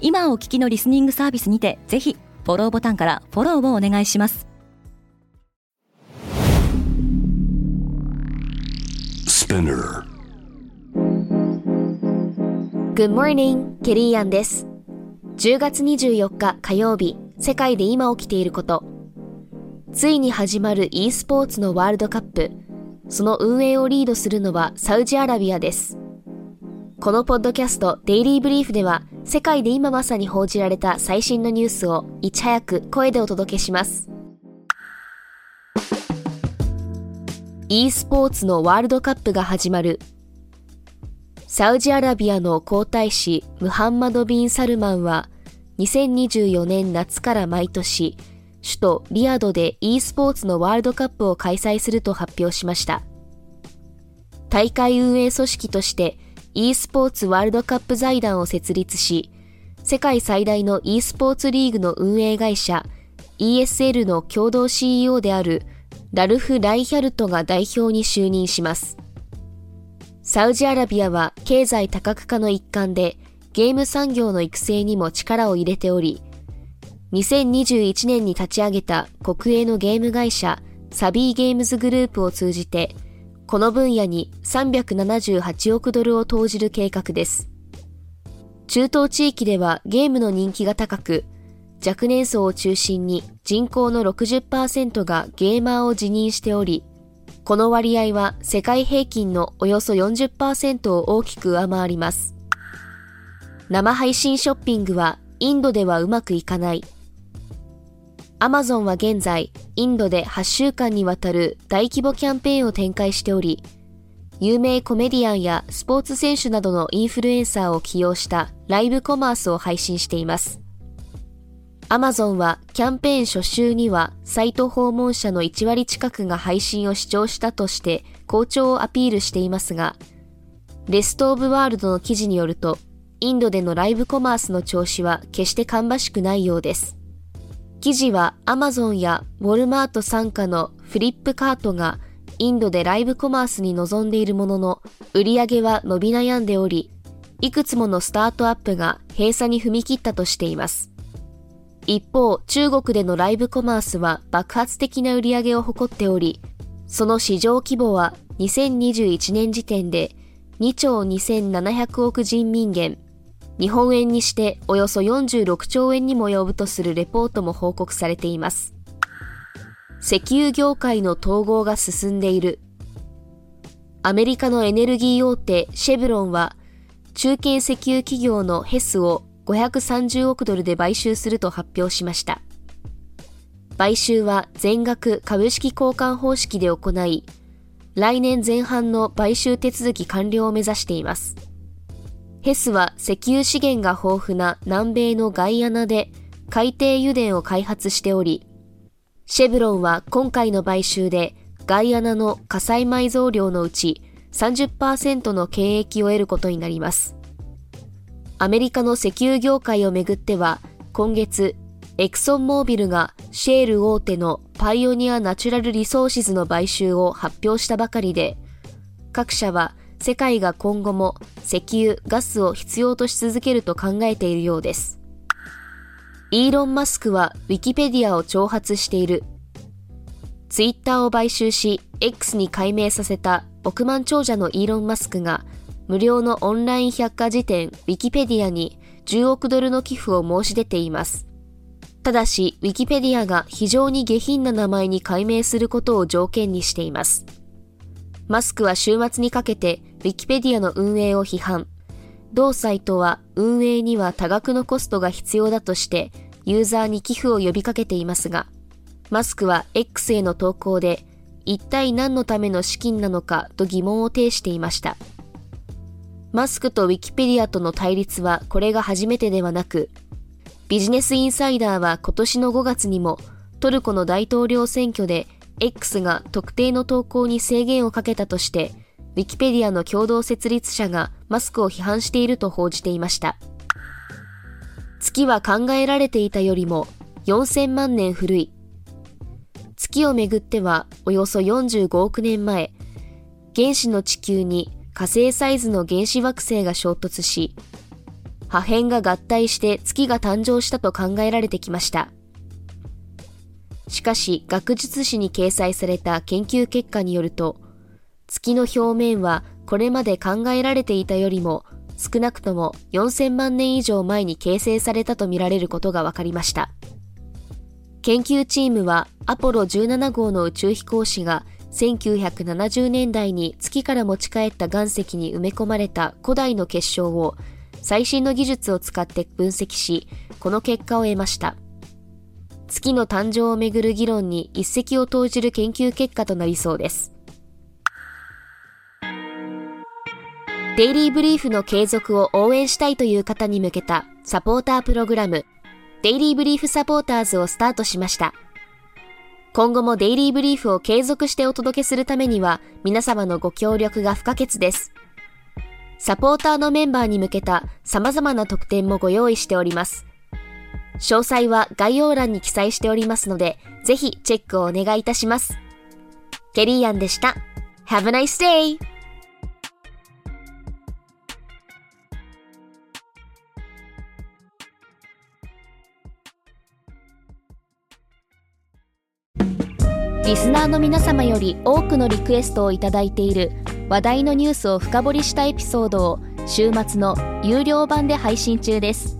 今お聞きのリスニングサービスにてぜひフォローボタンからフォローをお願いします Spinner. Good morning, ケリーアンです。10月24日火曜日、世界で今起きていること。ついに始まる e スポーツのワールドカップ。その運営をリードするのはサウジアラビアです。このポッドキャストデイリーブリーフでは、世界で今まさに報じられた最新のニュースをいち早く声でお届けします。e スポーツのワールドカップが始まる。サウジアラビアの皇太子ムハンマド・ビン・サルマンは2024年夏から毎年首都リヤドで e スポーツのワールドカップを開催すると発表しました。大会運営組織として e スポーツワールドカップ財団を設立し、世界最大の e スポーツリーグの運営会社 ESL の共同 CEO であるラルフ・ライヒャルトが代表に就任します。サウジアラビアは経済多角化の一環でゲーム産業の育成にも力を入れており、2021年に立ち上げた国営のゲーム会社サビーゲームズグループを通じて、この分野に378億ドルを投じる計画です。中東地域ではゲームの人気が高く、若年層を中心に人口の60%がゲーマーを自認しており、この割合は世界平均のおよそ40%を大きく上回ります。生配信ショッピングはインドではうまくいかない。アマゾンは現在、インドで8週間にわたる大規模キャンペーンを展開しており、有名コメディアンやスポーツ選手などのインフルエンサーを起用したライブコマースを配信しています。アマゾンはキャンペーン初週にはサイト訪問者の1割近くが配信を視聴したとして好調をアピールしていますが、レストオブワールドの記事によると、インドでのライブコマースの調子は決して芳しくないようです。記事はアマゾンやウォルマート傘下のフリップカートがインドでライブコマースに臨んでいるものの、売り上げは伸び悩んでおり、いくつものスタートアップが閉鎖に踏み切ったとしています。一方、中国でのライブコマースは爆発的な売り上げを誇っており、その市場規模は2021年時点で2兆2700億人民元、日本円にしておよそ46兆円にも及ぶとするレポートも報告されています。石油業界の統合が進んでいる。アメリカのエネルギー大手シェブロンは、中堅石油企業のヘスを530億ドルで買収すると発表しました。買収は全額株式交換方式で行い、来年前半の買収手続き完了を目指しています。ヘスは石油資源が豊富な南米のガイアナで海底油田を開発しており、シェブロンは今回の買収でガイアナの火災埋蔵量のうち30%の権益を得ることになります。アメリカの石油業界をめぐっては、今月、エクソンモービルがシェール大手のパイオニアナチュラルリソーシズの買収を発表したばかりで、各社は世界が今後も石油、ガスを必要とし続けると考えているようです。イーロン・マスクはウィキペディアを挑発している。ツイッターを買収し、X に改名させた億万長者のイーロン・マスクが、無料のオンライン百科事典ウィキペディアに10億ドルの寄付を申し出ています。ただし、ウィキペディアが非常に下品な名前に改名することを条件にしています。マスクは週末にかけてウィキペディアの運営を批判。同サイトは運営には多額のコストが必要だとしてユーザーに寄付を呼びかけていますが、マスクは X への投稿で一体何のための資金なのかと疑問を呈していました。マスクとウィキペディアとの対立はこれが初めてではなく、ビジネスインサイダーは今年の5月にもトルコの大統領選挙で X が特定の投稿に制限をかけたとして、ウィキペディアの共同設立者がマスクを批判していると報じていました。月は考えられていたよりも4000万年古い。月をめぐってはおよそ45億年前、原子の地球に火星サイズの原子惑星が衝突し、破片が合体して月が誕生したと考えられてきました。しかし、学術誌に掲載された研究結果によると、月の表面はこれまで考えられていたよりも少なくとも4000万年以上前に形成されたとみられることが分かりました。研究チームはアポロ17号の宇宙飛行士が1970年代に月から持ち帰った岩石に埋め込まれた古代の結晶を最新の技術を使って分析し、この結果を得ました。月の誕生をめぐる議論に一石を投じる研究結果となりそうです。デイリーブリーフの継続を応援したいという方に向けたサポータープログラム、デイリーブリーフサポーターズをスタートしました。今後もデイリーブリーフを継続してお届けするためには皆様のご協力が不可欠です。サポーターのメンバーに向けた様々な特典もご用意しております。詳細は概要欄に記載しておりますので、ぜひチェックをお願いいたします。ケリーアンでした。Have a nice day! リスナーの皆様より多くのリクエストをいただいている話題のニュースを深掘りしたエピソードを週末の有料版で配信中です。